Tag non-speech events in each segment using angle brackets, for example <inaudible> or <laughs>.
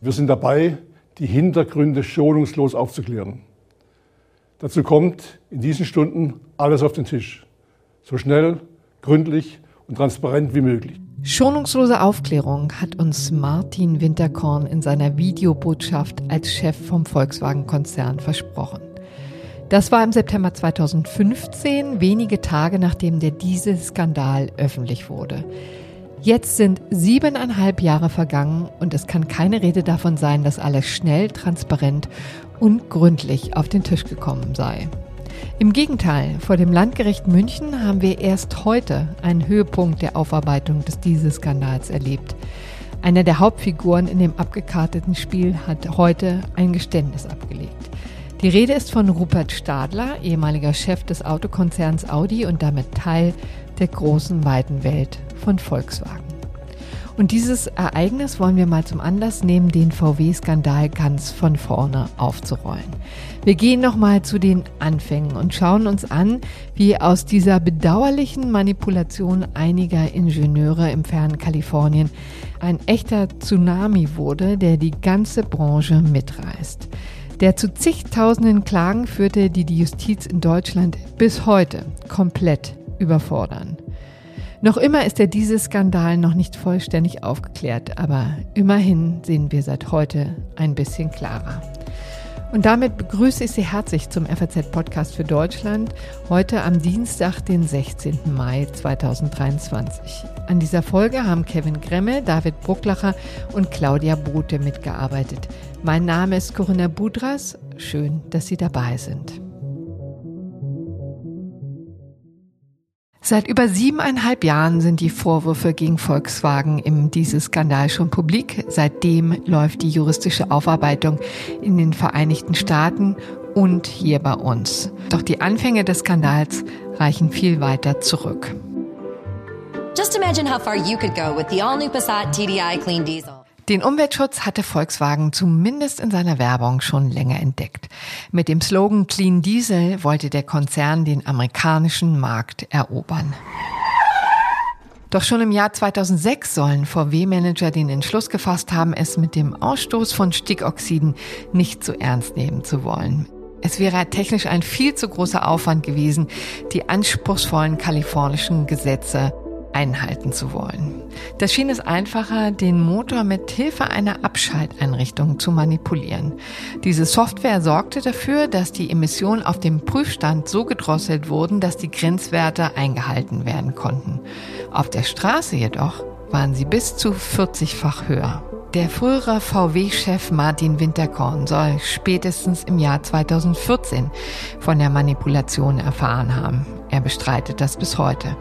Wir sind dabei, die Hintergründe schonungslos aufzuklären. Dazu kommt in diesen Stunden alles auf den Tisch. So schnell, gründlich und transparent wie möglich. Schonungslose Aufklärung hat uns Martin Winterkorn in seiner Videobotschaft als Chef vom Volkswagen-Konzern versprochen. Das war im September 2015, wenige Tage nachdem der Dieselskandal öffentlich wurde. Jetzt sind siebeneinhalb Jahre vergangen und es kann keine Rede davon sein, dass alles schnell, transparent und gründlich auf den Tisch gekommen sei. Im Gegenteil, vor dem Landgericht München haben wir erst heute einen Höhepunkt der Aufarbeitung des Dieselskandals erlebt. Einer der Hauptfiguren in dem abgekarteten Spiel hat heute ein Geständnis abgelegt. Die Rede ist von Rupert Stadler, ehemaliger Chef des Autokonzerns Audi und damit Teil der großen weiten Welt von Volkswagen. Und dieses Ereignis wollen wir mal zum Anlass nehmen, den VW-Skandal ganz von vorne aufzurollen. Wir gehen nochmal zu den Anfängen und schauen uns an, wie aus dieser bedauerlichen Manipulation einiger Ingenieure im fernen Kalifornien ein echter Tsunami wurde, der die ganze Branche mitreißt. Der zu zigtausenden Klagen führte, die die Justiz in Deutschland bis heute komplett überfordern. Noch immer ist der Dieselskandal noch nicht vollständig aufgeklärt, aber immerhin sehen wir seit heute ein bisschen klarer. Und damit begrüße ich Sie herzlich zum FAZ-Podcast für Deutschland, heute am Dienstag, den 16. Mai 2023. An dieser Folge haben Kevin Gremme, David Brucklacher und Claudia Bote mitgearbeitet. Mein Name ist Corinna Budras. Schön, dass Sie dabei sind. Seit über siebeneinhalb Jahren sind die Vorwürfe gegen Volkswagen im Dieselskandal schon publik. Seitdem läuft die juristische Aufarbeitung in den Vereinigten Staaten und hier bei uns. Doch die Anfänge des Skandals reichen viel weiter zurück. Just imagine how far you could go with the all-new Passat TDI Clean Diesel. Den Umweltschutz hatte Volkswagen zumindest in seiner Werbung schon länger entdeckt. Mit dem Slogan Clean Diesel wollte der Konzern den amerikanischen Markt erobern. Doch schon im Jahr 2006 sollen VW-Manager den Entschluss gefasst haben, es mit dem Ausstoß von Stickoxiden nicht so ernst nehmen zu wollen. Es wäre technisch ein viel zu großer Aufwand gewesen, die anspruchsvollen kalifornischen Gesetze einhalten zu wollen. Das schien es einfacher, den Motor mit Hilfe einer Abschalteinrichtung zu manipulieren. Diese Software sorgte dafür, dass die Emissionen auf dem Prüfstand so gedrosselt wurden, dass die Grenzwerte eingehalten werden konnten. Auf der Straße jedoch waren sie bis zu 40-fach höher. Der frühere VW-Chef Martin Winterkorn soll spätestens im Jahr 2014 von der Manipulation erfahren haben. Er bestreitet das bis heute.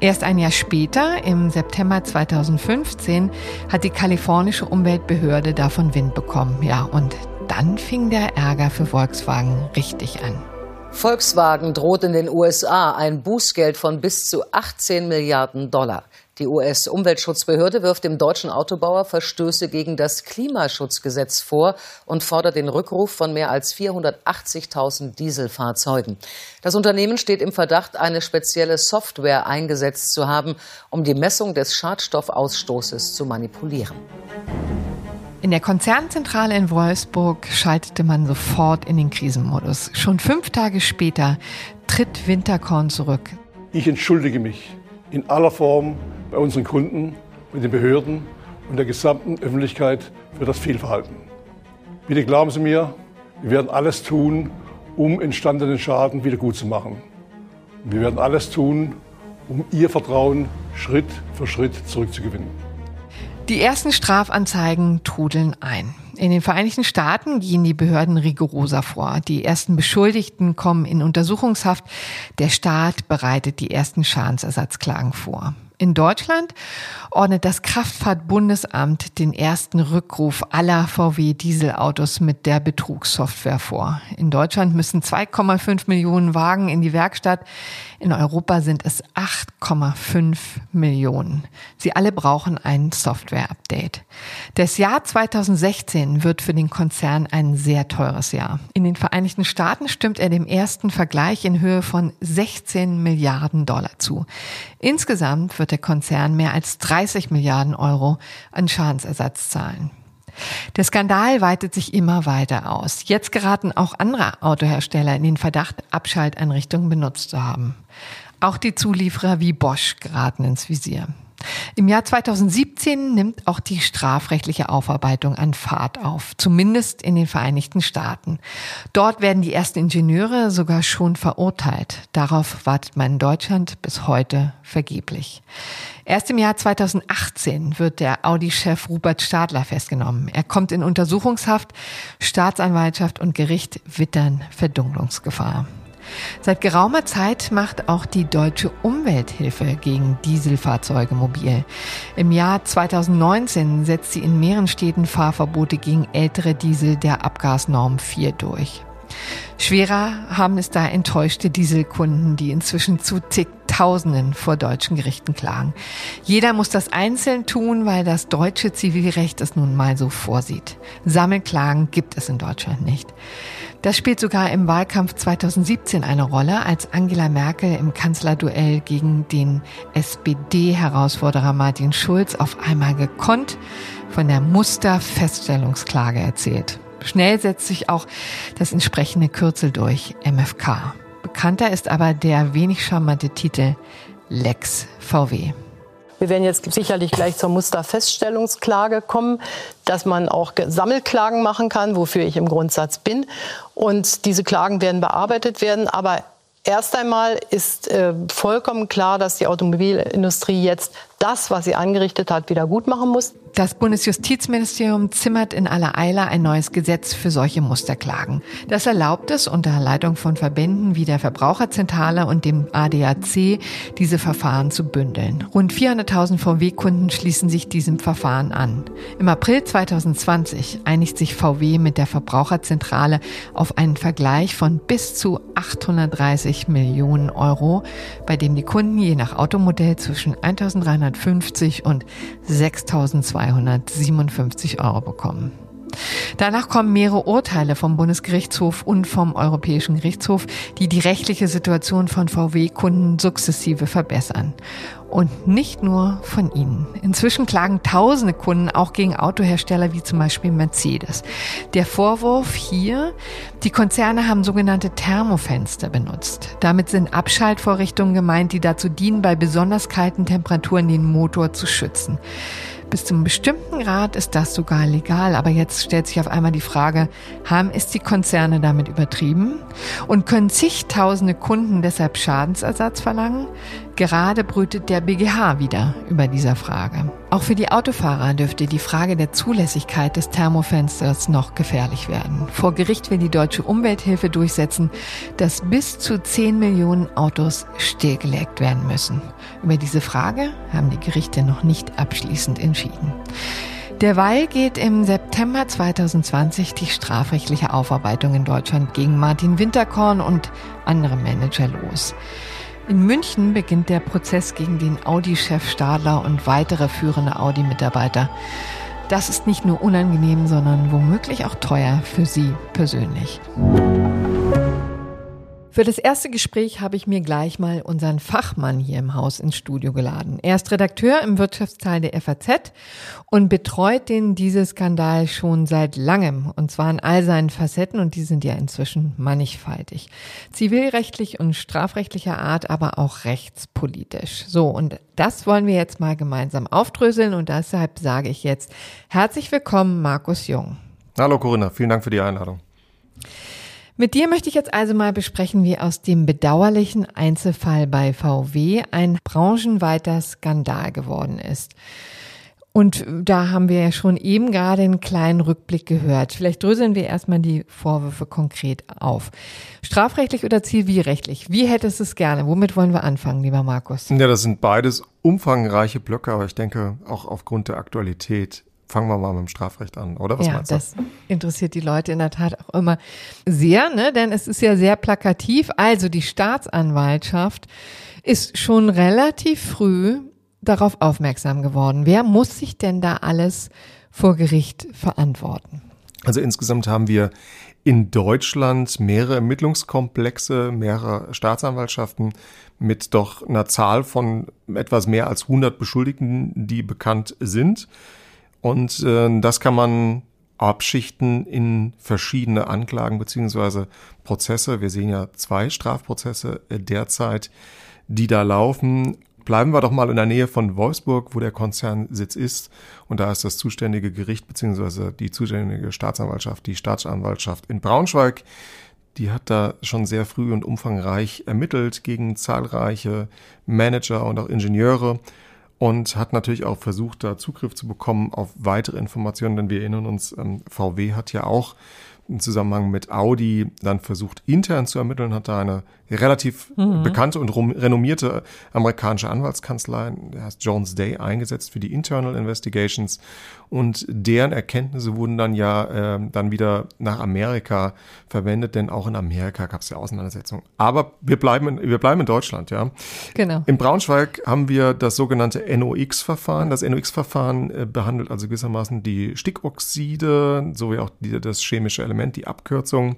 Erst ein Jahr später, im September 2015, hat die kalifornische Umweltbehörde davon Wind bekommen. Ja, und dann fing der Ärger für Volkswagen richtig an. Volkswagen droht in den USA ein Bußgeld von bis zu 18 Milliarden Dollar. Die US-Umweltschutzbehörde wirft dem deutschen Autobauer Verstöße gegen das Klimaschutzgesetz vor und fordert den Rückruf von mehr als 480.000 Dieselfahrzeugen. Das Unternehmen steht im Verdacht, eine spezielle Software eingesetzt zu haben, um die Messung des Schadstoffausstoßes zu manipulieren. In der Konzernzentrale in Wolfsburg schaltete man sofort in den Krisenmodus. Schon fünf Tage später tritt Winterkorn zurück. Ich entschuldige mich in aller Form bei unseren Kunden, mit den Behörden und der gesamten Öffentlichkeit für das Fehlverhalten. Bitte glauben Sie mir, wir werden alles tun, um entstandenen Schaden wiedergutzumachen. Wir werden alles tun, um Ihr Vertrauen Schritt für Schritt zurückzugewinnen. Die ersten Strafanzeigen trudeln ein. In den Vereinigten Staaten gehen die Behörden rigoroser vor. Die ersten Beschuldigten kommen in Untersuchungshaft. Der Staat bereitet die ersten Schadensersatzklagen vor. In Deutschland ordnet das Kraftfahrtbundesamt den ersten Rückruf aller VW-Dieselautos mit der Betrugssoftware vor. In Deutschland müssen 2,5 Millionen Wagen in die Werkstatt. In Europa sind es 8,5 Millionen. Sie alle brauchen ein Software-Update. Das Jahr 2016 wird für den Konzern ein sehr teures Jahr. In den Vereinigten Staaten stimmt er dem ersten Vergleich in Höhe von 16 Milliarden Dollar zu. Insgesamt wird der Konzern mehr als 30 Milliarden Euro an Schadensersatz zahlen. Der Skandal weitet sich immer weiter aus. Jetzt geraten auch andere Autohersteller in den Verdacht, Abschalteinrichtungen benutzt zu haben. Auch die Zulieferer wie Bosch geraten ins Visier. Im Jahr 2017 nimmt auch die strafrechtliche Aufarbeitung an Fahrt auf, zumindest in den Vereinigten Staaten. Dort werden die ersten Ingenieure sogar schon verurteilt. Darauf wartet man in Deutschland bis heute vergeblich. Erst im Jahr 2018 wird der Audi-Chef Rupert Stadler festgenommen. Er kommt in Untersuchungshaft. Staatsanwaltschaft und Gericht wittern Verdunklungsgefahr. Seit geraumer Zeit macht auch die Deutsche Umwelthilfe gegen Dieselfahrzeuge mobil. Im Jahr 2019 setzt sie in mehreren Städten Fahrverbote gegen ältere Diesel der Abgasnorm 4 durch. Schwerer haben es da enttäuschte Dieselkunden, die inzwischen zu zigtausenden vor deutschen Gerichten klagen. Jeder muss das einzeln tun, weil das deutsche Zivilrecht es nun mal so vorsieht. Sammelklagen gibt es in Deutschland nicht. Das spielt sogar im Wahlkampf 2017 eine Rolle, als Angela Merkel im Kanzlerduell gegen den SPD-Herausforderer Martin Schulz auf einmal gekonnt von der Musterfeststellungsklage erzählt. Schnell setzt sich auch das entsprechende Kürzel durch, MFK. Bekannter ist aber der wenig charmante Titel Lex VW. Wir werden jetzt sicherlich gleich zur Musterfeststellungsklage kommen, dass man auch Sammelklagen machen kann, wofür ich im Grundsatz bin. Und diese Klagen werden bearbeitet werden. Aber Erst einmal ist äh, vollkommen klar, dass die Automobilindustrie jetzt das, was sie angerichtet hat, wieder gut machen muss. Das Bundesjustizministerium zimmert in aller Eile ein neues Gesetz für solche Musterklagen. Das erlaubt es unter Leitung von Verbänden wie der Verbraucherzentrale und dem ADAC, diese Verfahren zu bündeln. Rund 400.000 VW-Kunden schließen sich diesem Verfahren an. Im April 2020 einigt sich VW mit der Verbraucherzentrale auf einen Vergleich von bis zu 830 Millionen Euro, bei dem die Kunden je nach Automodell zwischen 1.350 und 6.200 257 Euro bekommen. Danach kommen mehrere Urteile vom Bundesgerichtshof und vom Europäischen Gerichtshof, die die rechtliche Situation von VW-Kunden sukzessive verbessern. Und nicht nur von ihnen. Inzwischen klagen tausende Kunden auch gegen Autohersteller wie zum Beispiel Mercedes. Der Vorwurf hier, die Konzerne haben sogenannte Thermofenster benutzt. Damit sind Abschaltvorrichtungen gemeint, die dazu dienen, bei besonders kalten Temperaturen den Motor zu schützen. Bis zum bestimmten Grad ist das sogar legal. Aber jetzt stellt sich auf einmal die Frage, haben es die Konzerne damit übertrieben? Und können zigtausende Kunden deshalb Schadensersatz verlangen? Gerade brütet der BGH wieder über dieser Frage. Auch für die Autofahrer dürfte die Frage der Zulässigkeit des Thermofensters noch gefährlich werden. Vor Gericht will die deutsche Umwelthilfe durchsetzen, dass bis zu 10 Millionen Autos stillgelegt werden müssen. Über diese Frage haben die Gerichte noch nicht abschließend entschieden. Derweil geht im September 2020 die strafrechtliche Aufarbeitung in Deutschland gegen Martin Winterkorn und andere Manager los. In München beginnt der Prozess gegen den Audi-Chef Stadler und weitere führende Audi-Mitarbeiter. Das ist nicht nur unangenehm, sondern womöglich auch teuer für Sie persönlich. Für das erste Gespräch habe ich mir gleich mal unseren Fachmann hier im Haus ins Studio geladen. Er ist Redakteur im Wirtschaftsteil der FAZ und betreut den Dieselskandal schon seit langem und zwar in all seinen Facetten und die sind ja inzwischen mannigfaltig. Zivilrechtlich und strafrechtlicher Art, aber auch rechtspolitisch. So, und das wollen wir jetzt mal gemeinsam aufdröseln und deshalb sage ich jetzt herzlich willkommen, Markus Jung. Hallo Corinna, vielen Dank für die Einladung. Mit dir möchte ich jetzt also mal besprechen, wie aus dem bedauerlichen Einzelfall bei VW ein branchenweiter Skandal geworden ist. Und da haben wir ja schon eben gerade einen kleinen Rückblick gehört. Vielleicht dröseln wir erstmal die Vorwürfe konkret auf. Strafrechtlich oder zivilrechtlich? Wie hättest du es gerne? Womit wollen wir anfangen, lieber Markus? Ja, das sind beides umfangreiche Blöcke, aber ich denke auch aufgrund der Aktualität fangen wir mal mit dem Strafrecht an, oder? Was ja, meinst du? Das interessiert die Leute in der Tat auch immer sehr, ne? denn es ist ja sehr plakativ. Also die Staatsanwaltschaft ist schon relativ früh darauf aufmerksam geworden. Wer muss sich denn da alles vor Gericht verantworten? Also insgesamt haben wir in Deutschland mehrere Ermittlungskomplexe, mehrere Staatsanwaltschaften mit doch einer Zahl von etwas mehr als 100 Beschuldigten, die bekannt sind. Und äh, das kann man abschichten in verschiedene Anklagen beziehungsweise Prozesse. Wir sehen ja zwei Strafprozesse äh, derzeit, die da laufen. Bleiben wir doch mal in der Nähe von Wolfsburg, wo der Konzernsitz ist. Und da ist das zuständige Gericht beziehungsweise die zuständige Staatsanwaltschaft, die Staatsanwaltschaft in Braunschweig. Die hat da schon sehr früh und umfangreich ermittelt gegen zahlreiche Manager und auch Ingenieure und hat natürlich auch versucht, da Zugriff zu bekommen auf weitere Informationen, denn wir erinnern uns, ähm, VW hat ja auch im Zusammenhang mit Audi dann versucht, intern zu ermitteln, hat da eine relativ mhm. bekannte und renommierte amerikanische Anwaltskanzlei, der heißt Jones Day, eingesetzt für die Internal Investigations. Und deren Erkenntnisse wurden dann ja äh, dann wieder nach Amerika verwendet, denn auch in Amerika gab es ja Auseinandersetzungen. Aber wir bleiben, in, wir bleiben in Deutschland, ja. Genau. In Braunschweig haben wir das sogenannte NOx-Verfahren. Das NOx-Verfahren äh, behandelt also gewissermaßen die Stickoxide sowie auch die, das chemische Element, die Abkürzung.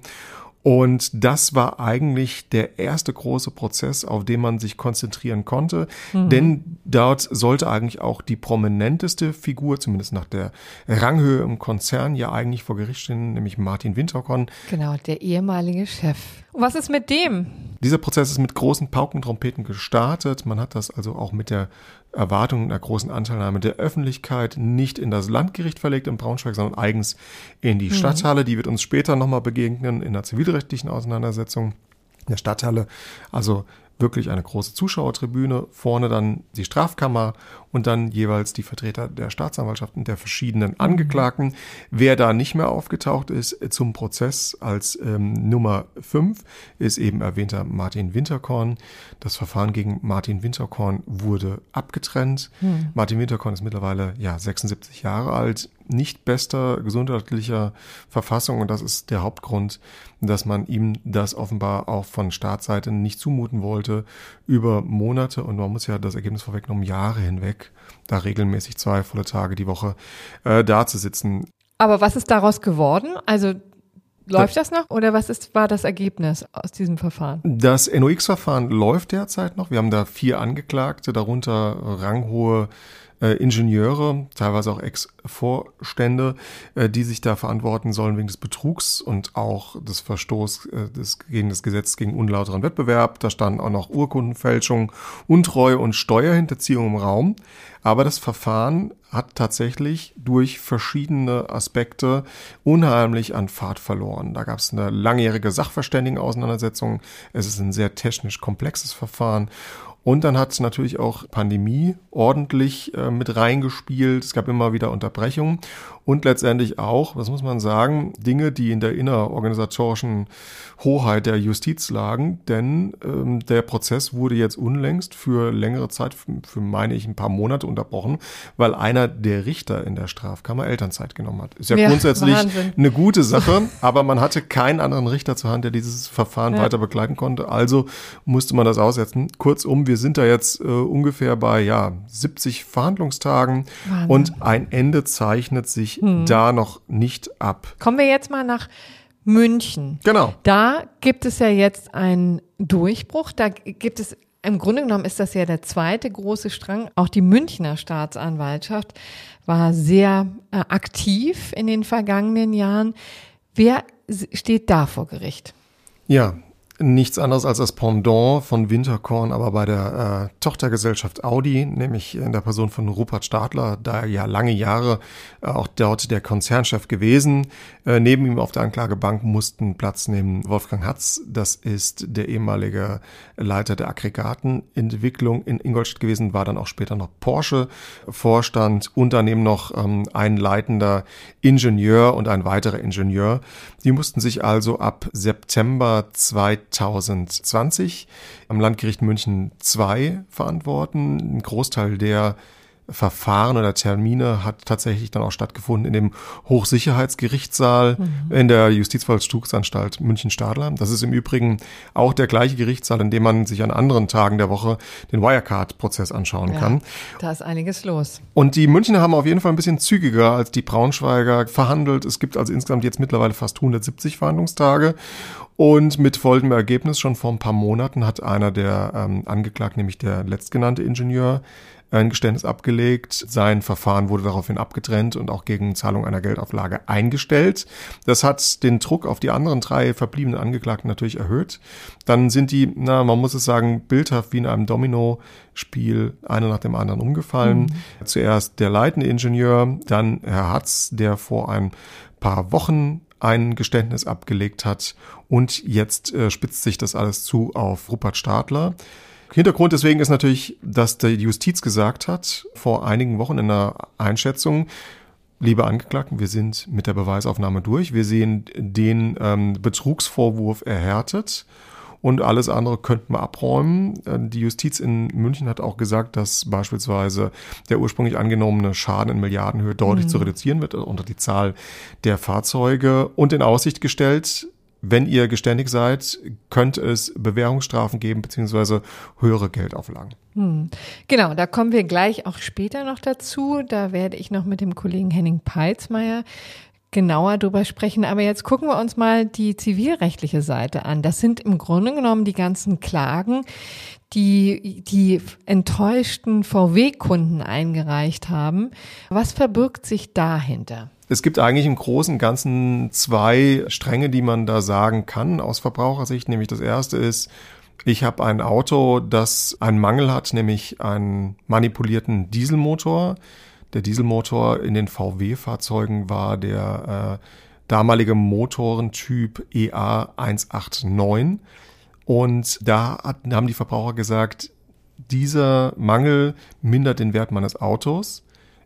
Und das war eigentlich der erste große Prozess, auf den man sich konzentrieren konnte. Mhm. Denn dort sollte eigentlich auch die prominenteste Figur, zumindest nach der Ranghöhe im Konzern, ja eigentlich vor Gericht stehen, nämlich Martin Winterkorn. Genau, der ehemalige Chef. Und was ist mit dem? Dieser Prozess ist mit großen Paukentrompeten gestartet. Man hat das also auch mit der Erwartung einer großen Anteilnahme der Öffentlichkeit nicht in das Landgericht verlegt in Braunschweig, sondern eigens in die mhm. Stadthalle. Die wird uns später nochmal begegnen in der zivilrechtlichen Auseinandersetzung. In der Stadthalle, also wirklich eine große Zuschauertribüne, vorne dann die Strafkammer und dann jeweils die Vertreter der Staatsanwaltschaften der verschiedenen mhm. Angeklagten. Wer da nicht mehr aufgetaucht ist zum Prozess als ähm, Nummer 5 ist eben erwähnter Martin Winterkorn. Das Verfahren gegen Martin Winterkorn wurde abgetrennt. Mhm. Martin Winterkorn ist mittlerweile ja 76 Jahre alt, nicht bester gesundheitlicher Verfassung und das ist der Hauptgrund, dass man ihm das offenbar auch von Staatsseite nicht zumuten wollte über Monate und man muss ja das Ergebnis vorwegnehmen, Jahre hinweg, da regelmäßig zwei volle Tage die Woche äh, da zu sitzen. Aber was ist daraus geworden? Also Läuft das noch oder was ist, war das Ergebnis aus diesem Verfahren? Das NOx-Verfahren läuft derzeit noch. Wir haben da vier Angeklagte, darunter ranghohe äh, Ingenieure, teilweise auch Ex-Vorstände, äh, die sich da verantworten sollen wegen des Betrugs und auch des Verstoßes äh, des, gegen das Gesetz gegen unlauteren Wettbewerb. Da standen auch noch Urkundenfälschung, Untreue und Steuerhinterziehung im Raum. Aber das Verfahren hat tatsächlich durch verschiedene Aspekte unheimlich an Fahrt verloren. Da gab es eine langjährige Sachverständigenauseinandersetzung. Es ist ein sehr technisch komplexes Verfahren und dann hat natürlich auch Pandemie ordentlich äh, mit reingespielt. Es gab immer wieder Unterbrechungen und letztendlich auch, das muss man sagen, Dinge, die in der innerorganisatorischen Hoheit der Justiz lagen. Denn ähm, der Prozess wurde jetzt unlängst für längere Zeit, für, für meine ich ein paar Monate unterbrochen, weil einer der Richter in der Strafkammer Elternzeit genommen hat. Ist ja, ja grundsätzlich Wahnsinn. eine gute Sache, aber man hatte keinen anderen Richter zur Hand, der dieses Verfahren ja. weiter begleiten konnte. Also musste man das aussetzen. Kurzum, wir wir sind da jetzt äh, ungefähr bei ja 70 Verhandlungstagen Wahnsinn. und ein Ende zeichnet sich hm. da noch nicht ab. Kommen wir jetzt mal nach München. Genau. Da gibt es ja jetzt einen Durchbruch. Da gibt es im Grunde genommen ist das ja der zweite große Strang. Auch die Münchner Staatsanwaltschaft war sehr äh, aktiv in den vergangenen Jahren. Wer steht da vor Gericht? Ja, nichts anderes als das Pendant von Winterkorn, aber bei der äh, Tochtergesellschaft Audi, nämlich in der Person von Rupert Stadler, da ja lange Jahre äh, auch dort der Konzernchef gewesen. Äh, neben ihm auf der Anklagebank mussten Platz nehmen Wolfgang Hatz, das ist der ehemalige Leiter der Aggregatenentwicklung in Ingolstadt gewesen, war dann auch später noch Porsche-Vorstand und daneben noch ähm, ein leitender Ingenieur und ein weiterer Ingenieur. Die mussten sich also ab September 2000 2020 am Landgericht München II verantworten. Ein Großteil der Verfahren oder Termine hat tatsächlich dann auch stattgefunden in dem Hochsicherheitsgerichtssaal mhm. in der Justizvollzugsanstalt München-Stadler. Das ist im Übrigen auch der gleiche Gerichtssaal, in dem man sich an anderen Tagen der Woche den Wirecard-Prozess anschauen ja, kann. Da ist einiges los. Und die Münchner haben auf jeden Fall ein bisschen zügiger als die Braunschweiger verhandelt. Es gibt also insgesamt jetzt mittlerweile fast 170 Verhandlungstage. Und mit folgendem Ergebnis, schon vor ein paar Monaten hat einer der ähm, Angeklagten, nämlich der letztgenannte Ingenieur, ein Geständnis abgelegt. Sein Verfahren wurde daraufhin abgetrennt und auch gegen Zahlung einer Geldauflage eingestellt. Das hat den Druck auf die anderen drei verbliebenen Angeklagten natürlich erhöht. Dann sind die, na, man muss es sagen, bildhaft wie in einem Domino-Spiel einer nach dem anderen umgefallen. Mhm. Zuerst der leitende Ingenieur, dann Herr Hatz, der vor ein paar Wochen ein Geständnis abgelegt hat und jetzt äh, spitzt sich das alles zu auf Rupert Stadler. Hintergrund deswegen ist natürlich, dass die Justiz gesagt hat, vor einigen Wochen in einer Einschätzung, liebe Angeklagten, wir sind mit der Beweisaufnahme durch, wir sehen den ähm, Betrugsvorwurf erhärtet und alles andere könnten wir abräumen. Äh, die Justiz in München hat auch gesagt, dass beispielsweise der ursprünglich angenommene Schaden in Milliardenhöhe deutlich mhm. zu reduzieren wird also unter die Zahl der Fahrzeuge und in Aussicht gestellt, wenn ihr geständig seid, könnte es Bewährungsstrafen geben, beziehungsweise höhere Geldauflagen. Hm. Genau, da kommen wir gleich auch später noch dazu. Da werde ich noch mit dem Kollegen Henning Peitzmeier genauer drüber sprechen. Aber jetzt gucken wir uns mal die zivilrechtliche Seite an. Das sind im Grunde genommen die ganzen Klagen, die die enttäuschten VW-Kunden eingereicht haben. Was verbirgt sich dahinter? Es gibt eigentlich im Großen und Ganzen zwei Stränge, die man da sagen kann aus Verbrauchersicht. Nämlich das erste ist, ich habe ein Auto, das einen Mangel hat, nämlich einen manipulierten Dieselmotor. Der Dieselmotor in den VW-Fahrzeugen war der äh, damalige Motorentyp EA 189. Und da hat, haben die Verbraucher gesagt, dieser Mangel mindert den Wert meines Autos.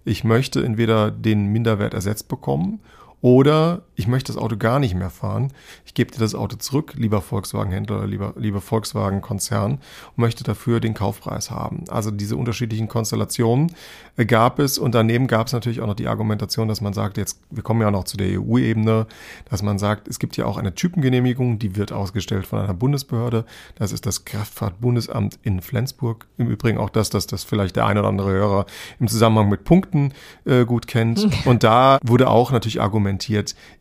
Ich möchte entweder den Minderwert ersetzt bekommen oder ich möchte das Auto gar nicht mehr fahren. Ich gebe dir das Auto zurück, lieber Volkswagen-Händler oder lieber, lieber Volkswagen-Konzern, und möchte dafür den Kaufpreis haben. Also diese unterschiedlichen Konstellationen äh, gab es und daneben gab es natürlich auch noch die Argumentation, dass man sagt, jetzt, wir kommen ja noch zu der EU-Ebene, dass man sagt, es gibt ja auch eine Typengenehmigung, die wird ausgestellt von einer Bundesbehörde. Das ist das Kraftfahrtbundesamt in Flensburg. Im Übrigen auch das, dass das vielleicht der ein oder andere Hörer im Zusammenhang mit Punkten äh, gut kennt. <laughs> Und da wurde auch natürlich argumentiert,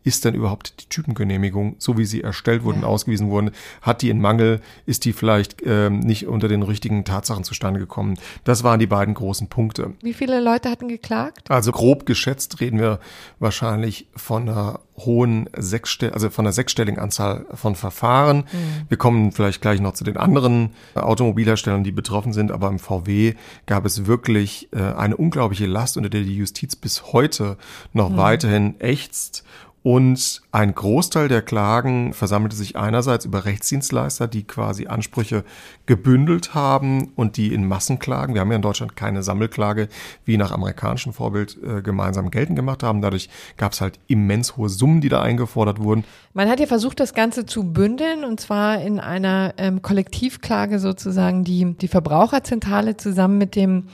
ist denn überhaupt die Typengenehmigung, so wie sie erstellt wurden, ja. ausgewiesen wurden, hat die in Mangel, ist die vielleicht ähm, nicht unter den richtigen Tatsachen zustande gekommen. Das waren die beiden großen Punkte. Wie viele Leute hatten geklagt? Also grob geschätzt reden wir wahrscheinlich von einer hohen sechsstell also von einer sechsstelligen Anzahl von Verfahren. Mhm. Wir kommen vielleicht gleich noch zu den anderen Automobilherstellern, die betroffen sind, aber im VW gab es wirklich äh, eine unglaubliche Last, unter der die Justiz bis heute noch mhm. weiterhin ächzt und ein Großteil der Klagen versammelte sich einerseits über Rechtsdienstleister, die quasi Ansprüche gebündelt haben und die in Massenklagen, wir haben ja in Deutschland keine Sammelklage, wie nach amerikanischem Vorbild äh, gemeinsam geltend gemacht haben. Dadurch gab es halt immens hohe Summen, die da eingefordert wurden. Man hat ja versucht, das Ganze zu bündeln und zwar in einer ähm, Kollektivklage sozusagen, die die Verbraucherzentrale zusammen mit dem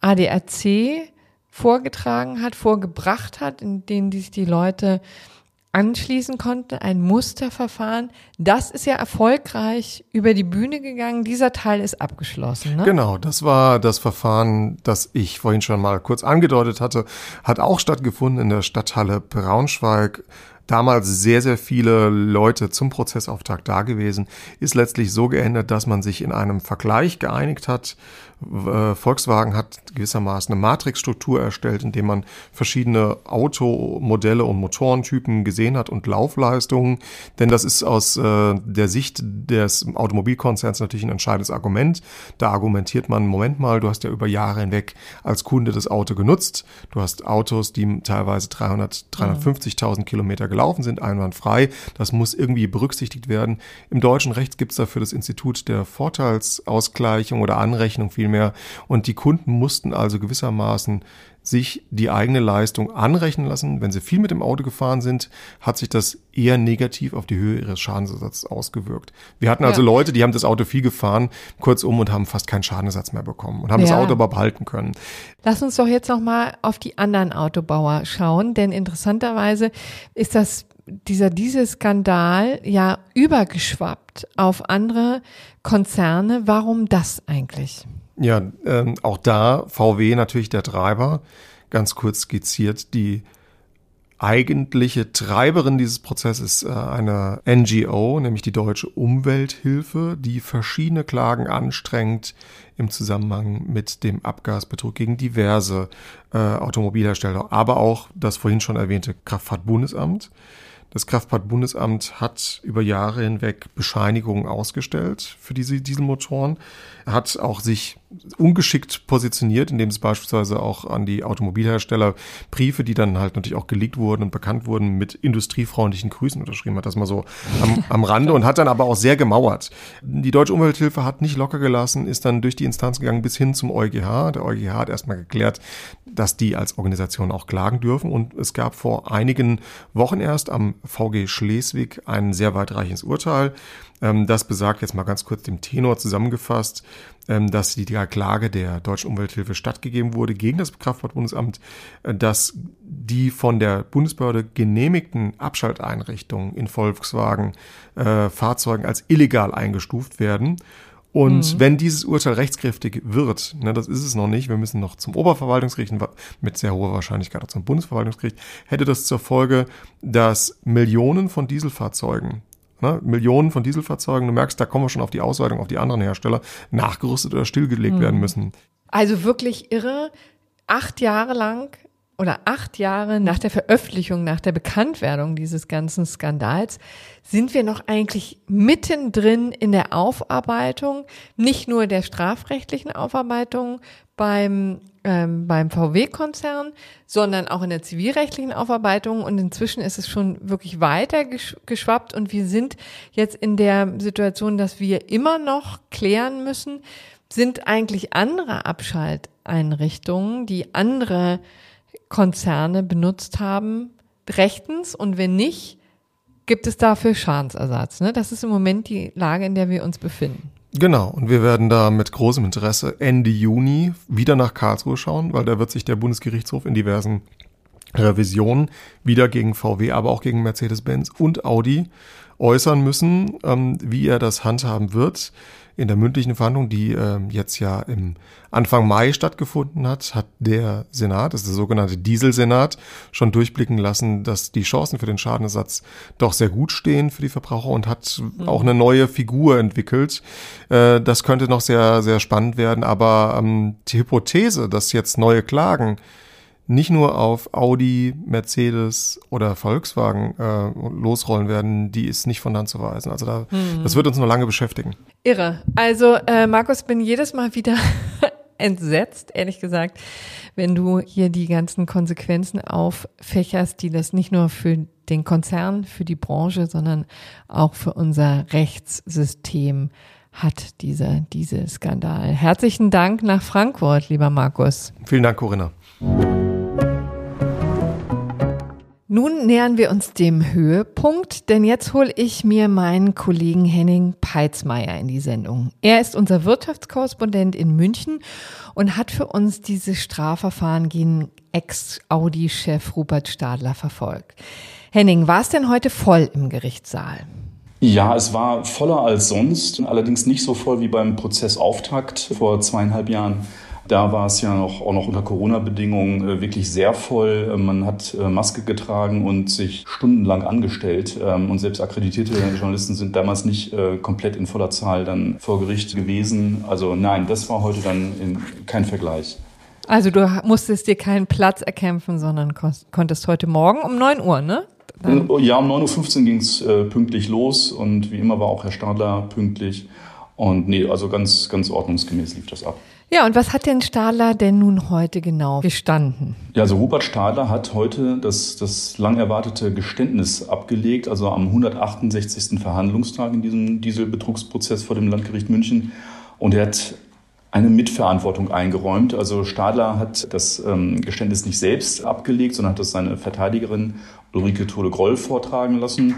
ADAC vorgetragen hat, vorgebracht hat, in denen sich die Leute anschließen konnte, ein Musterverfahren. Das ist ja erfolgreich über die Bühne gegangen. Dieser Teil ist abgeschlossen. Ne? Genau, das war das Verfahren, das ich vorhin schon mal kurz angedeutet hatte, hat auch stattgefunden in der Stadthalle Braunschweig damals sehr, sehr viele Leute zum Prozessauftakt da gewesen, ist letztlich so geändert, dass man sich in einem Vergleich geeinigt hat. Äh, Volkswagen hat gewissermaßen eine Matrixstruktur erstellt, indem man verschiedene Automodelle und Motorentypen gesehen hat und Laufleistungen. Denn das ist aus äh, der Sicht des Automobilkonzerns natürlich ein entscheidendes Argument. Da argumentiert man, Moment mal, du hast ja über Jahre hinweg als Kunde das Auto genutzt. Du hast Autos, die teilweise 300, 350.000 Kilometer gelaufen gelaufen sind, einwandfrei. Das muss irgendwie berücksichtigt werden. Im deutschen Recht gibt es dafür das Institut der Vorteilsausgleichung oder Anrechnung vielmehr. Und die Kunden mussten also gewissermaßen sich die eigene Leistung anrechnen lassen. Wenn sie viel mit dem Auto gefahren sind, hat sich das eher negativ auf die Höhe ihres Schadensersatzes ausgewirkt. Wir hatten also ja. Leute, die haben das Auto viel gefahren, kurzum und haben fast keinen Schadenersatz mehr bekommen und haben ja. das Auto aber behalten können. Lass uns doch jetzt noch mal auf die anderen Autobauer schauen, denn interessanterweise ist das dieser Dieselskandal ja übergeschwappt auf andere Konzerne. Warum das eigentlich? Ja, ähm, auch da VW natürlich der Treiber. Ganz kurz skizziert, die eigentliche Treiberin dieses Prozesses ist äh, eine NGO, nämlich die Deutsche Umwelthilfe, die verschiedene Klagen anstrengt im Zusammenhang mit dem Abgasbetrug gegen diverse äh, Automobilhersteller, aber auch das vorhin schon erwähnte Kraftfahrtbundesamt. Das Kraftfahrtbundesamt hat über Jahre hinweg Bescheinigungen ausgestellt für diese Dieselmotoren, hat auch sich ungeschickt positioniert, indem es beispielsweise auch an die Automobilhersteller Briefe, die dann halt natürlich auch geleakt wurden und bekannt wurden, mit industriefreundlichen Grüßen unterschrieben hat, das mal so am, am Rande und hat dann aber auch sehr gemauert. Die Deutsche Umwelthilfe hat nicht locker gelassen, ist dann durch die Instanz gegangen bis hin zum EuGH. Der EuGH hat erstmal geklärt, dass die als Organisation auch klagen dürfen und es gab vor einigen Wochen erst am VG Schleswig ein sehr weitreichendes Urteil. Ähm, das besagt jetzt mal ganz kurz dem Tenor zusammengefasst, ähm, dass die Klage der Deutschen Umwelthilfe stattgegeben wurde gegen das Kraftfahrtbundesamt, äh, dass die von der Bundesbehörde genehmigten Abschalteinrichtungen in Volkswagen äh, Fahrzeugen als illegal eingestuft werden. Und mhm. wenn dieses Urteil rechtskräftig wird, ne, das ist es noch nicht, wir müssen noch zum Oberverwaltungsgericht, mit sehr hoher Wahrscheinlichkeit auch zum Bundesverwaltungsgericht, hätte das zur Folge, dass Millionen von Dieselfahrzeugen ne, Millionen von Dieselfahrzeugen, du merkst, da kommen wir schon auf die Ausweitung auf die anderen Hersteller, nachgerüstet oder stillgelegt mhm. werden müssen. Also wirklich irre. Acht Jahre lang oder acht Jahre nach der Veröffentlichung, nach der Bekanntwerdung dieses ganzen Skandals, sind wir noch eigentlich mittendrin in der Aufarbeitung, nicht nur der strafrechtlichen Aufarbeitung beim, ähm, beim VW-Konzern, sondern auch in der zivilrechtlichen Aufarbeitung. Und inzwischen ist es schon wirklich weiter geschwappt und wir sind jetzt in der Situation, dass wir immer noch klären müssen, sind eigentlich andere Abschalteinrichtungen, die andere Konzerne benutzt haben, rechtens und wenn nicht, gibt es dafür Schadensersatz. Ne? Das ist im Moment die Lage, in der wir uns befinden. Genau, und wir werden da mit großem Interesse Ende Juni wieder nach Karlsruhe schauen, weil da wird sich der Bundesgerichtshof in diversen Revisionen wieder gegen VW, aber auch gegen Mercedes-Benz und Audi äußern müssen, ähm, wie er das handhaben wird in der mündlichen Verhandlung, die äh, jetzt ja im Anfang Mai stattgefunden hat, hat der Senat, das ist der sogenannte Dieselsenat, schon durchblicken lassen, dass die Chancen für den Schadenersatz doch sehr gut stehen für die Verbraucher und hat mhm. auch eine neue Figur entwickelt. Äh, das könnte noch sehr, sehr spannend werden, aber ähm, die Hypothese, dass jetzt neue Klagen nicht nur auf Audi, Mercedes oder Volkswagen äh, losrollen werden, die ist nicht von Hand zu weisen. Also da, hm. das wird uns noch lange beschäftigen. Irre. Also äh, Markus, bin jedes Mal wieder <laughs> entsetzt, ehrlich gesagt, wenn du hier die ganzen Konsequenzen auffächerst, die das nicht nur für den Konzern, für die Branche, sondern auch für unser Rechtssystem hat, dieser, diese Skandal. Herzlichen Dank nach Frankfurt, lieber Markus. Vielen Dank, Corinna. Nun nähern wir uns dem Höhepunkt, denn jetzt hole ich mir meinen Kollegen Henning Peitzmeier in die Sendung. Er ist unser Wirtschaftskorrespondent in München und hat für uns dieses Strafverfahren gegen Ex-Audi-Chef Rupert Stadler verfolgt. Henning, war es denn heute voll im Gerichtssaal? Ja, es war voller als sonst, allerdings nicht so voll wie beim Prozessauftakt vor zweieinhalb Jahren. Da war es ja noch, auch noch unter Corona-Bedingungen äh, wirklich sehr voll. Äh, man hat äh, Maske getragen und sich stundenlang angestellt. Ähm, und selbst akkreditierte Journalisten sind damals nicht komplett in voller Zahl dann vor Gericht gewesen. Also nein, das war heute dann in, kein Vergleich. Also du musstest dir keinen Platz erkämpfen, sondern konntest heute Morgen um 9 Uhr, ne? Dann ja, um 9.15 Uhr ging es äh, pünktlich los und wie immer war auch Herr Stadler pünktlich. Und nee, also ganz, ganz ordnungsgemäß lief das ab. Ja, und was hat denn Stadler denn nun heute genau gestanden? Ja, also Rupert Stadler hat heute das, das lang erwartete Geständnis abgelegt, also am 168. Verhandlungstag in diesem Dieselbetrugsprozess vor dem Landgericht München. Und er hat eine Mitverantwortung eingeräumt. Also Stadler hat das ähm, Geständnis nicht selbst abgelegt, sondern hat das seine Verteidigerin Ulrike Tode-Groll vortragen lassen.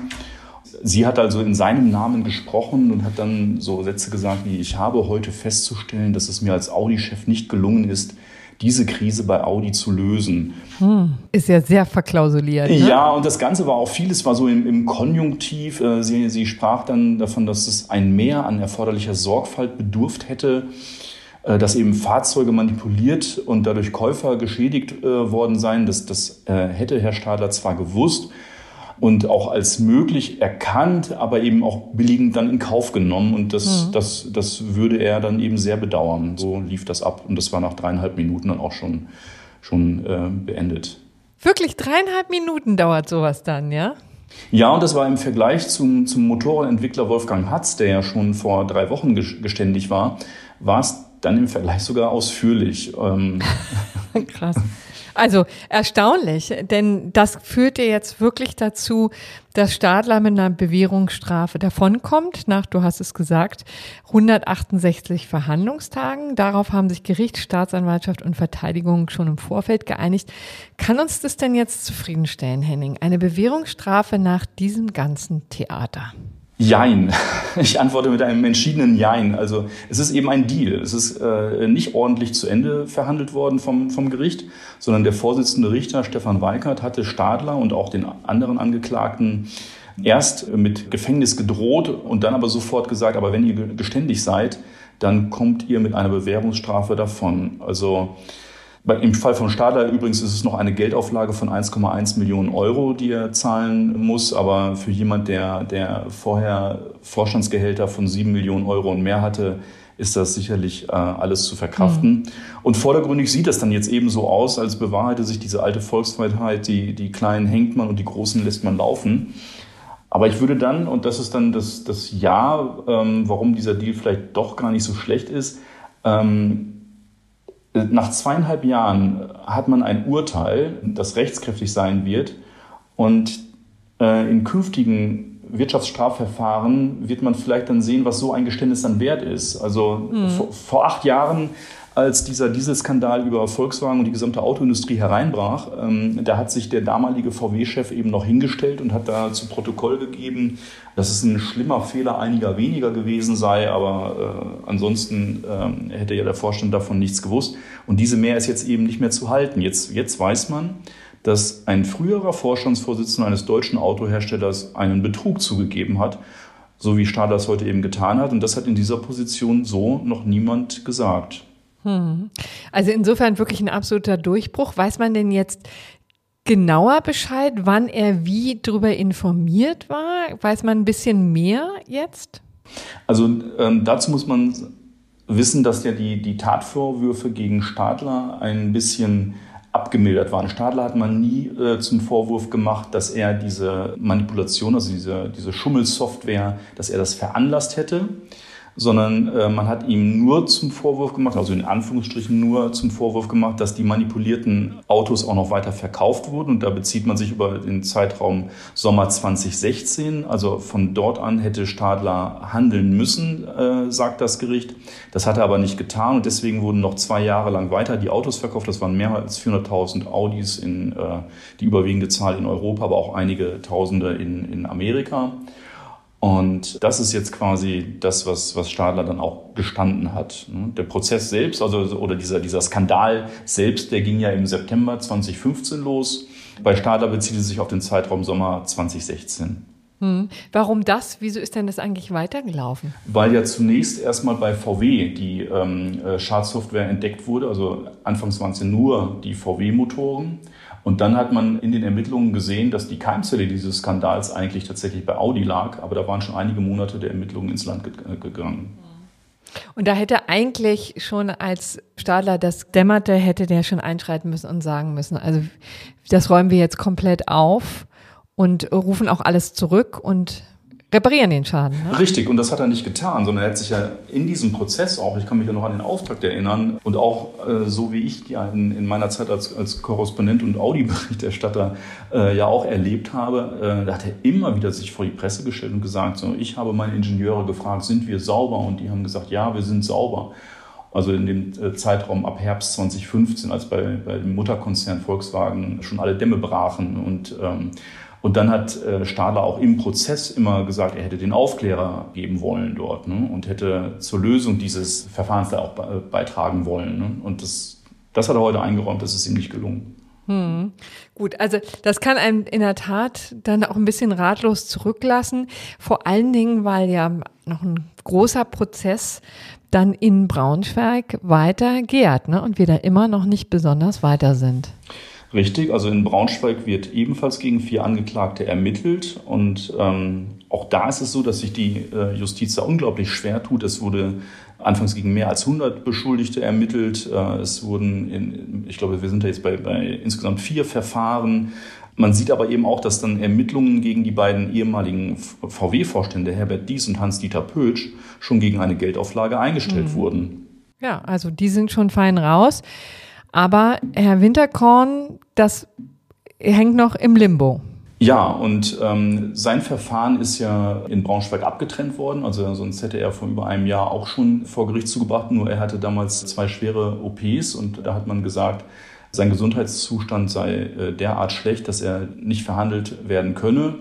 Sie hat also in seinem Namen gesprochen und hat dann so Sätze gesagt wie, ich habe heute festzustellen, dass es mir als Audi-Chef nicht gelungen ist, diese Krise bei Audi zu lösen. Hm, ist ja sehr verklausuliert. Ne? Ja, und das Ganze war auch vieles war so im, im Konjunktiv. Äh, sie, sie sprach dann davon, dass es ein Mehr an erforderlicher Sorgfalt bedurft hätte äh, dass eben Fahrzeuge manipuliert und dadurch Käufer geschädigt äh, worden seien. Das, das hätte Herr Stadler zwar gewusst und auch als möglich erkannt, aber eben auch billigend dann in Kauf genommen. Und das, mhm. das, das würde er dann eben sehr bedauern. So lief das ab und das war nach dreieinhalb Minuten dann auch schon, schon äh, beendet. Wirklich dreieinhalb Minuten dauert sowas dann, ja? Ja, und das war im Vergleich zum, zum Motorradentwickler Wolfgang Hatz, der ja schon vor drei Wochen geständig war, war es dann im Vergleich sogar ausführlich. Ähm. <laughs> Krass. Also erstaunlich, denn das führt ja jetzt wirklich dazu, dass Stadler mit einer Bewährungsstrafe davonkommt, nach, du hast es gesagt, 168 Verhandlungstagen. Darauf haben sich Gericht, Staatsanwaltschaft und Verteidigung schon im Vorfeld geeinigt. Kann uns das denn jetzt zufriedenstellen, Henning? Eine Bewährungsstrafe nach diesem ganzen Theater? Jein. <laughs> Ich antworte mit einem entschiedenen Jein. Also es ist eben ein Deal. Es ist äh, nicht ordentlich zu Ende verhandelt worden vom, vom Gericht, sondern der Vorsitzende Richter Stefan Weikert hatte Stadler und auch den anderen Angeklagten erst mit Gefängnis gedroht und dann aber sofort gesagt, aber wenn ihr geständig seid, dann kommt ihr mit einer Bewährungsstrafe davon. Also im Fall von Stadler übrigens ist es noch eine Geldauflage von 1,1 Millionen Euro, die er zahlen muss. Aber für jemand, der, der vorher Vorstandsgehälter von 7 Millionen Euro und mehr hatte, ist das sicherlich äh, alles zu verkraften. Mhm. Und vordergründig sieht das dann jetzt eben so aus, als bewahrheite sich diese alte Volksfreiheit, die, die Kleinen hängt man und die Großen lässt man laufen. Aber ich würde dann, und das ist dann das, das Ja, ähm, warum dieser Deal vielleicht doch gar nicht so schlecht ist, ähm, nach zweieinhalb Jahren hat man ein Urteil, das rechtskräftig sein wird. Und äh, in künftigen Wirtschaftsstrafverfahren wird man vielleicht dann sehen, was so ein Geständnis dann wert ist. Also mhm. vor, vor, acht Jahren als dieser Dieselskandal über Volkswagen und die gesamte Autoindustrie hereinbrach, ähm, da hat sich der damalige VW-Chef eben noch hingestellt und hat da zu Protokoll gegeben, dass es ein schlimmer Fehler einiger weniger gewesen sei, aber äh, ansonsten äh, hätte ja der Vorstand davon nichts gewusst. Und diese Mehr ist jetzt eben nicht mehr zu halten. Jetzt, jetzt weiß man, dass ein früherer Vorstandsvorsitzender eines deutschen Autoherstellers einen Betrug zugegeben hat, so wie Stadler es heute eben getan hat. Und das hat in dieser Position so noch niemand gesagt. Hm. Also insofern wirklich ein absoluter Durchbruch. Weiß man denn jetzt genauer Bescheid, wann er wie darüber informiert war? Weiß man ein bisschen mehr jetzt? Also ähm, dazu muss man wissen, dass ja die, die Tatvorwürfe gegen Stadler ein bisschen abgemildert waren. Stadler hat man nie äh, zum Vorwurf gemacht, dass er diese Manipulation, also diese, diese Schummelsoftware, dass er das veranlasst hätte sondern äh, man hat ihm nur zum Vorwurf gemacht, also in Anführungsstrichen nur zum Vorwurf gemacht, dass die manipulierten Autos auch noch weiter verkauft wurden. Und da bezieht man sich über den Zeitraum Sommer 2016. Also von dort an hätte Stadler handeln müssen, äh, sagt das Gericht. Das hat er aber nicht getan und deswegen wurden noch zwei Jahre lang weiter die Autos verkauft. Das waren mehr als 400.000 Audis in äh, die überwiegende Zahl in Europa, aber auch einige Tausende in, in Amerika. Und das ist jetzt quasi das, was, was Stadler dann auch gestanden hat. Der Prozess selbst, also oder dieser, dieser Skandal selbst, der ging ja im September 2015 los. Bei Stadler bezieht es sich auf den Zeitraum Sommer 2016. Hm. Warum das? Wieso ist denn das eigentlich weitergelaufen? Weil ja zunächst erstmal bei VW die ähm, äh, Schadsoftware entdeckt wurde. Also anfangs waren es ja nur die VW-Motoren. Und dann hat man in den Ermittlungen gesehen, dass die Keimzelle dieses Skandals eigentlich tatsächlich bei Audi lag, aber da waren schon einige Monate der Ermittlungen ins Land gegangen. Und da hätte eigentlich schon als Stadler das dämmerte, hätte der schon einschreiten müssen und sagen müssen, also das räumen wir jetzt komplett auf und rufen auch alles zurück und reparieren den Schaden. Ne? Richtig, und das hat er nicht getan, sondern er hat sich ja in diesem Prozess auch, ich kann mich ja noch an den Auftakt erinnern, und auch äh, so wie ich ja in, in, meiner Zeit als, als Korrespondent und Audi-Berichterstatter äh, ja auch erlebt habe, äh, da hat er immer wieder sich vor die Presse gestellt und gesagt, so, ich habe meine Ingenieure gefragt, sind wir sauber? Und die haben gesagt, ja, wir sind sauber. Also in dem äh, Zeitraum ab Herbst 2015, als bei, bei dem Mutterkonzern Volkswagen schon alle Dämme brachen und ähm, und dann hat äh, Stadler auch im Prozess immer gesagt, er hätte den Aufklärer geben wollen dort ne? und hätte zur Lösung dieses Verfahrens da auch beitragen wollen. Ne? Und das, das hat er heute eingeräumt, das ist ihm nicht gelungen. Hm. Gut, also das kann einem in der Tat dann auch ein bisschen ratlos zurücklassen. Vor allen Dingen, weil ja noch ein großer Prozess dann in Braunschweig weiter gärt ne? und wir da immer noch nicht besonders weiter sind. Richtig, also in Braunschweig wird ebenfalls gegen vier Angeklagte ermittelt und ähm, auch da ist es so, dass sich die äh, Justiz da unglaublich schwer tut. Es wurde anfangs gegen mehr als 100 Beschuldigte ermittelt. Äh, es wurden, in, ich glaube, wir sind da jetzt bei, bei insgesamt vier Verfahren. Man sieht aber eben auch, dass dann Ermittlungen gegen die beiden ehemaligen VW-Vorstände Herbert Dies und Hans-Dieter Pötsch schon gegen eine Geldauflage eingestellt mhm. wurden. Ja, also die sind schon fein raus. Aber Herr Winterkorn, das hängt noch im Limbo. Ja, und ähm, sein Verfahren ist ja in Braunschweig abgetrennt worden. Also sonst hätte er vor über einem Jahr auch schon vor Gericht zugebracht. Nur er hatte damals zwei schwere OPs und da hat man gesagt, sein Gesundheitszustand sei äh, derart schlecht, dass er nicht verhandelt werden könne.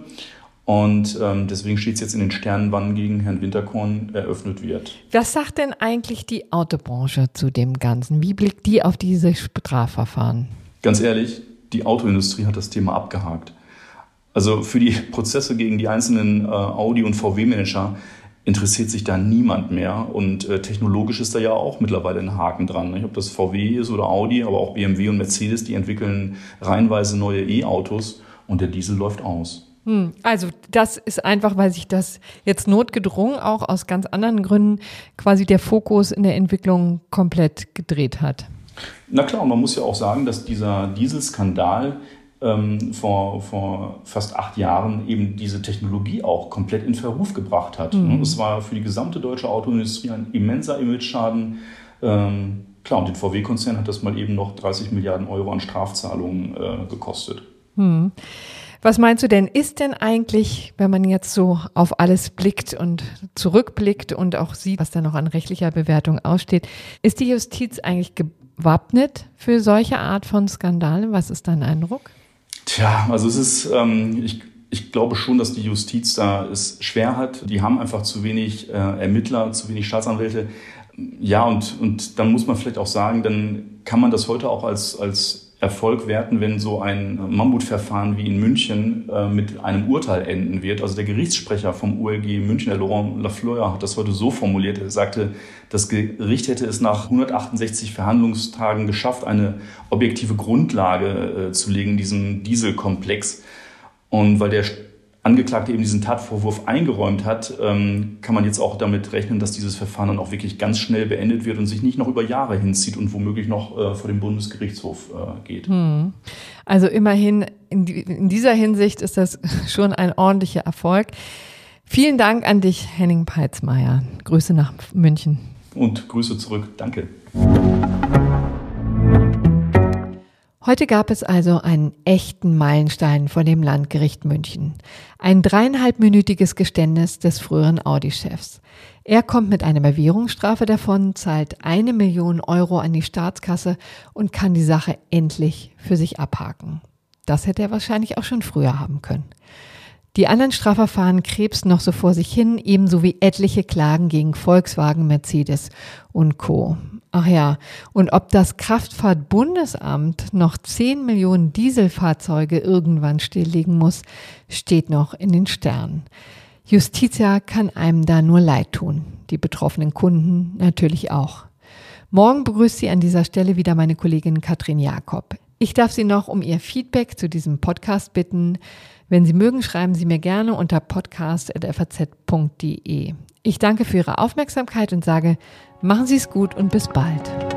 Und ähm, deswegen steht es jetzt in den Sternen, wann gegen Herrn Winterkorn eröffnet wird. Was sagt denn eigentlich die Autobranche zu dem Ganzen? Wie blickt die auf diese Strafverfahren? Ganz ehrlich, die Autoindustrie hat das Thema abgehakt. Also für die Prozesse gegen die einzelnen äh, Audi- und VW-Manager interessiert sich da niemand mehr. Und äh, technologisch ist da ja auch mittlerweile ein Haken dran. Nicht? Ob das VW ist oder Audi, aber auch BMW und Mercedes, die entwickeln reihenweise neue E-Autos und der Diesel läuft aus. Hm, also das ist einfach, weil sich das jetzt notgedrungen auch aus ganz anderen Gründen quasi der Fokus in der Entwicklung komplett gedreht hat. Na klar, und man muss ja auch sagen, dass dieser Dieselskandal ähm, vor, vor fast acht Jahren eben diese Technologie auch komplett in Verruf gebracht hat. Mhm. Es war für die gesamte deutsche Autoindustrie ein immenser Imageschaden. Ähm, klar, und den VW-Konzern hat das mal eben noch 30 Milliarden Euro an Strafzahlungen äh, gekostet. Mhm. Was meinst du denn, ist denn eigentlich, wenn man jetzt so auf alles blickt und zurückblickt und auch sieht, was da noch an rechtlicher Bewertung aussteht, ist die Justiz eigentlich gewappnet für solche Art von Skandalen? Was ist dein Eindruck? Tja, also es ist, ähm, ich, ich glaube schon, dass die Justiz da es schwer hat. Die haben einfach zu wenig äh, Ermittler, zu wenig Staatsanwälte. Ja, und, und dann muss man vielleicht auch sagen, dann kann man das heute auch als, als Erfolg werten, wenn so ein Mammutverfahren wie in München äh, mit einem Urteil enden wird. Also der Gerichtssprecher vom ULG München, der Laurent Lafleur, hat das heute so formuliert. Er sagte, das Gericht hätte es nach 168 Verhandlungstagen geschafft, eine objektive Grundlage äh, zu legen in diesem Dieselkomplex. Und weil der Angeklagte eben diesen Tatvorwurf eingeräumt hat, ähm, kann man jetzt auch damit rechnen, dass dieses Verfahren dann auch wirklich ganz schnell beendet wird und sich nicht noch über Jahre hinzieht und womöglich noch äh, vor dem Bundesgerichtshof äh, geht. Hm. Also immerhin in, in dieser Hinsicht ist das <laughs> schon ein ordentlicher Erfolg. Vielen Dank an dich, Henning Peitzmeier. Grüße nach München. Und Grüße zurück. Danke. Heute gab es also einen echten Meilenstein vor dem Landgericht München. Ein dreieinhalbminütiges Geständnis des früheren Audi-Chefs. Er kommt mit einer Bewährungsstrafe davon, zahlt eine Million Euro an die Staatskasse und kann die Sache endlich für sich abhaken. Das hätte er wahrscheinlich auch schon früher haben können. Die anderen Strafverfahren krebsen noch so vor sich hin, ebenso wie etliche Klagen gegen Volkswagen, Mercedes und Co. Ach ja, und ob das Kraftfahrtbundesamt noch 10 Millionen Dieselfahrzeuge irgendwann stilllegen muss, steht noch in den Sternen. Justitia kann einem da nur leid tun, die betroffenen Kunden natürlich auch. Morgen begrüßt sie an dieser Stelle wieder meine Kollegin Katrin Jakob. Ich darf Sie noch um Ihr Feedback zu diesem Podcast bitten. Wenn Sie mögen, schreiben Sie mir gerne unter podcast.faz.de. Ich danke für Ihre Aufmerksamkeit und sage, machen Sie es gut und bis bald.